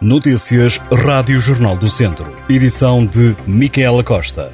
Notícias Rádio Jornal do Centro. Edição de Micaela Costa.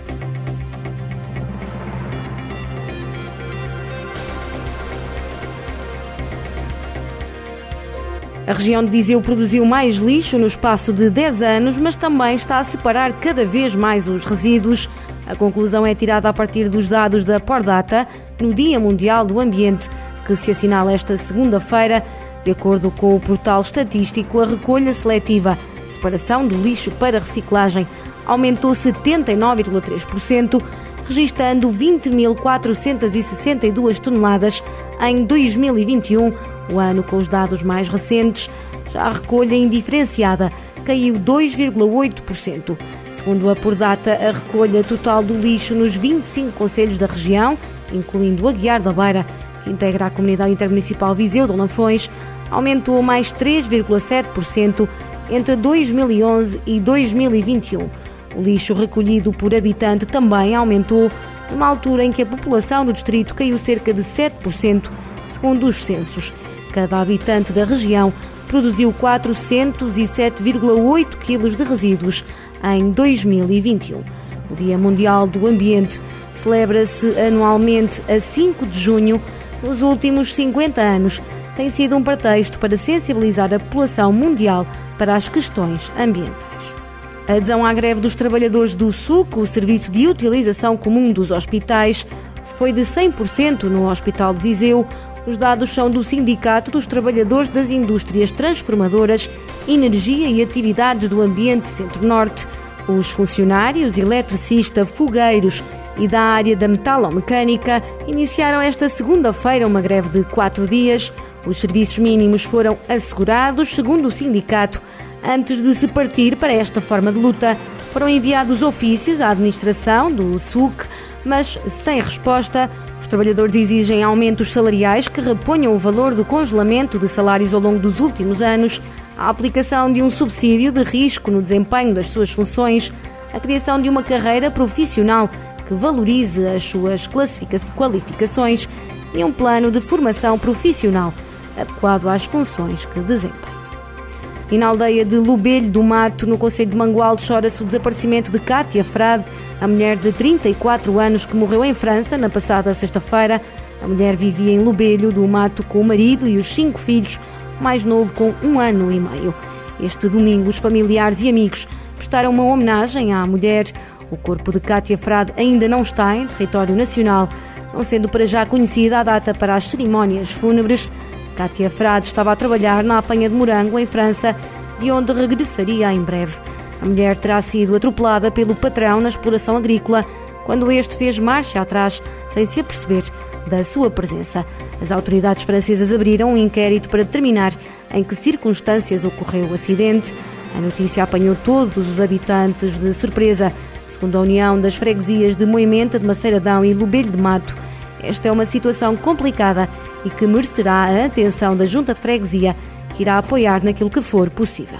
A região de Viseu produziu mais lixo no espaço de 10 anos, mas também está a separar cada vez mais os resíduos. A conclusão é tirada a partir dos dados da Pordata no Dia Mundial do Ambiente, que se assinala esta segunda-feira de acordo com o portal estatístico, a recolha seletiva, separação do lixo para reciclagem, aumentou 79,3%, registando 20.462 toneladas em 2021, o ano com os dados mais recentes. Já a recolha indiferenciada caiu 2,8%. Segundo a Pordata, a recolha total do lixo nos 25 conselhos da região, incluindo Aguiar da Beira, integra a Comunidade Intermunicipal Viseu de Lanfões, aumentou mais 3,7% entre 2011 e 2021. O lixo recolhido por habitante também aumentou, numa altura em que a população do distrito caiu cerca de 7%, segundo os censos. Cada habitante da região produziu 407,8 quilos de resíduos em 2021. O Dia Mundial do Ambiente celebra-se anualmente a 5 de junho. Nos últimos 50 anos, tem sido um pretexto para sensibilizar a população mundial para as questões ambientais. A adesão à greve dos trabalhadores do SUC, o Serviço de Utilização Comum dos Hospitais, foi de 100% no Hospital de Viseu. Os dados são do Sindicato dos Trabalhadores das Indústrias Transformadoras, Energia e Atividades do Ambiente Centro-Norte. Os funcionários, eletricista, fogueiros e da área da metalomecânica iniciaram esta segunda-feira uma greve de quatro dias. Os serviços mínimos foram assegurados, segundo o sindicato. Antes de se partir para esta forma de luta, foram enviados ofícios à administração do SUC, mas sem resposta. Os trabalhadores exigem aumentos salariais que reponham o valor do congelamento de salários ao longo dos últimos anos, a aplicação de um subsídio de risco no desempenho das suas funções, a criação de uma carreira profissional que valorize as suas qualificações e um plano de formação profissional adequado às funções que desempenha. E na aldeia de Lubelho do Mato, no Conselho de Mangualde, chora-se o desaparecimento de Cátia Frade, a mulher de 34 anos que morreu em França na passada sexta-feira. A mulher vivia em Lubelho do Mato com o marido e os cinco filhos, mais novo com um ano e meio. Este domingo, os familiares e amigos prestaram uma homenagem à mulher. O corpo de Cátia Frade ainda não está em território nacional, não sendo para já conhecida a data para as cerimónias fúnebres. Kátia Frade estava a trabalhar na apanha de morango em França, de onde regressaria em breve. A mulher terá sido atropelada pelo patrão na exploração agrícola quando este fez marcha atrás, sem se aperceber da sua presença. As autoridades francesas abriram um inquérito para determinar em que circunstâncias ocorreu o acidente. A notícia apanhou todos os habitantes de surpresa. Segundo a União das Freguesias de Moimenta de Maceiradão e Lubelho de Mato, esta é uma situação complicada e que merecerá a atenção da Junta de Freguesia, que irá apoiar naquilo que for possível.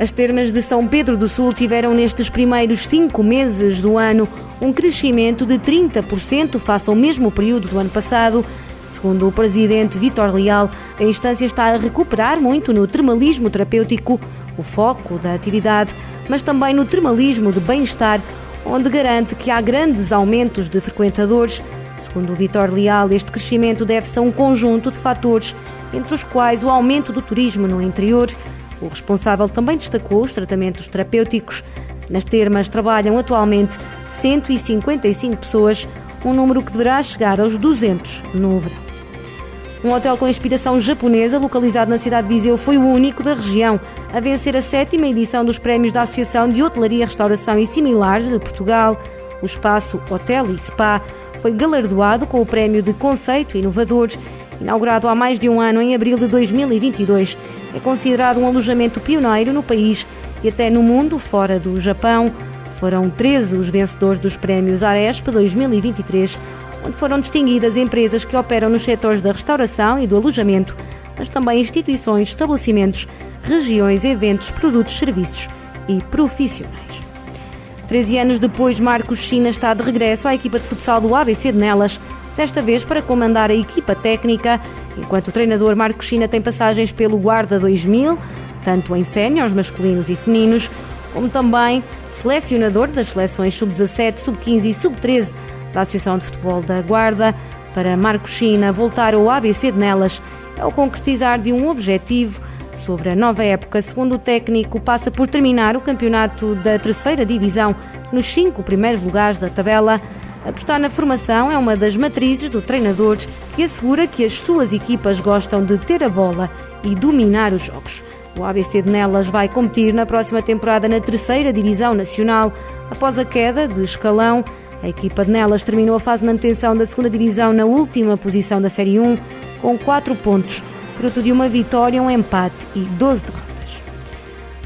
As termas de São Pedro do Sul tiveram nestes primeiros cinco meses do ano um crescimento de 30% face ao mesmo período do ano passado. Segundo o presidente Vitor Leal, a instância está a recuperar muito no termalismo terapêutico, o foco da atividade, mas também no termalismo de bem-estar, onde garante que há grandes aumentos de frequentadores Segundo o Vitor Leal, este crescimento deve-se a um conjunto de fatores, entre os quais o aumento do turismo no interior. O responsável também destacou os tratamentos terapêuticos. Nas termas trabalham atualmente 155 pessoas, um número que deverá chegar aos 200 no verão. Um hotel com inspiração japonesa, localizado na cidade de Viseu, foi o único da região a vencer a sétima edição dos prémios da Associação de Hotelaria, Restauração e Similares de Portugal. O espaço Hotel e Spa foi galardoado com o Prémio de Conceito Inovador, inaugurado há mais de um ano em abril de 2022. É considerado um alojamento pioneiro no país e até no mundo fora do Japão. Foram 13 os vencedores dos prémios Aresp 2023, onde foram distinguidas empresas que operam nos setores da restauração e do alojamento, mas também instituições, estabelecimentos, regiões, eventos, produtos, serviços e profissionais. 13 anos depois, Marcos China está de regresso à equipa de futsal do ABC de Nelas, desta vez para comandar a equipa técnica, enquanto o treinador Marcos China tem passagens pelo Guarda 2000, tanto em séniores masculinos e femininos, como também selecionador das seleções sub-17, sub-15 e sub-13 da Associação de Futebol da Guarda. Para Marco China, voltar ao ABC de Nelas é o concretizar de um objetivo sobre a nova época. Segundo o técnico, passa por terminar o campeonato da terceira divisão nos cinco primeiros lugares da tabela. Apostar na formação é uma das matrizes do treinador que assegura que as suas equipas gostam de ter a bola e dominar os jogos. O ABC de Nelas vai competir na próxima temporada na terceira divisão nacional. Após a queda de escalão, a equipa de Nelas terminou a fase de manutenção da segunda divisão na última posição da Série 1, com 4 pontos, fruto de uma vitória, um empate e 12 derrotas.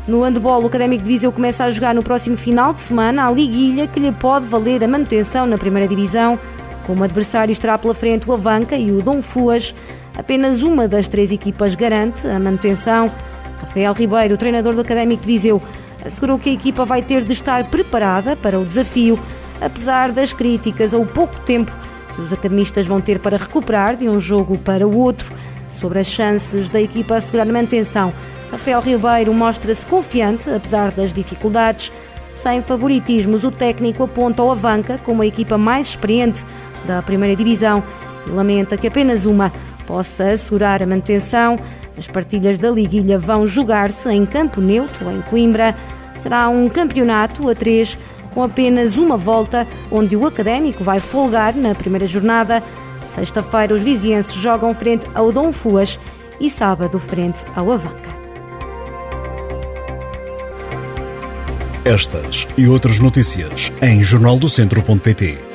No handball, o Académico de Viseu começa a jogar no próximo final de semana a liguilha que lhe pode valer a manutenção na primeira divisão. Como adversário estará pela frente o Avanca e o Dom Fuas. Apenas uma das três equipas garante a manutenção. Rafael Ribeiro, treinador do Académico de Viseu, assegurou que a equipa vai ter de estar preparada para o desafio, apesar das críticas ao pouco tempo que os academistas vão ter para recuperar de um jogo para o outro. Sobre as chances da equipa assegurar manutenção, Rafael Ribeiro mostra-se confiante, apesar das dificuldades. Sem favoritismos, o técnico aponta ao Avanca como a equipa mais experiente da primeira divisão e lamenta que apenas uma possa assegurar a manutenção. As partilhas da Liguilha vão jogar-se em campo neutro, em Coimbra. Será um campeonato a três, com apenas uma volta, onde o Académico vai folgar na primeira jornada. Sexta-feira, os vizienses jogam frente ao Dom Fuas e sábado frente ao Avanca. Estas e outras notícias em jornaldocentro.pt.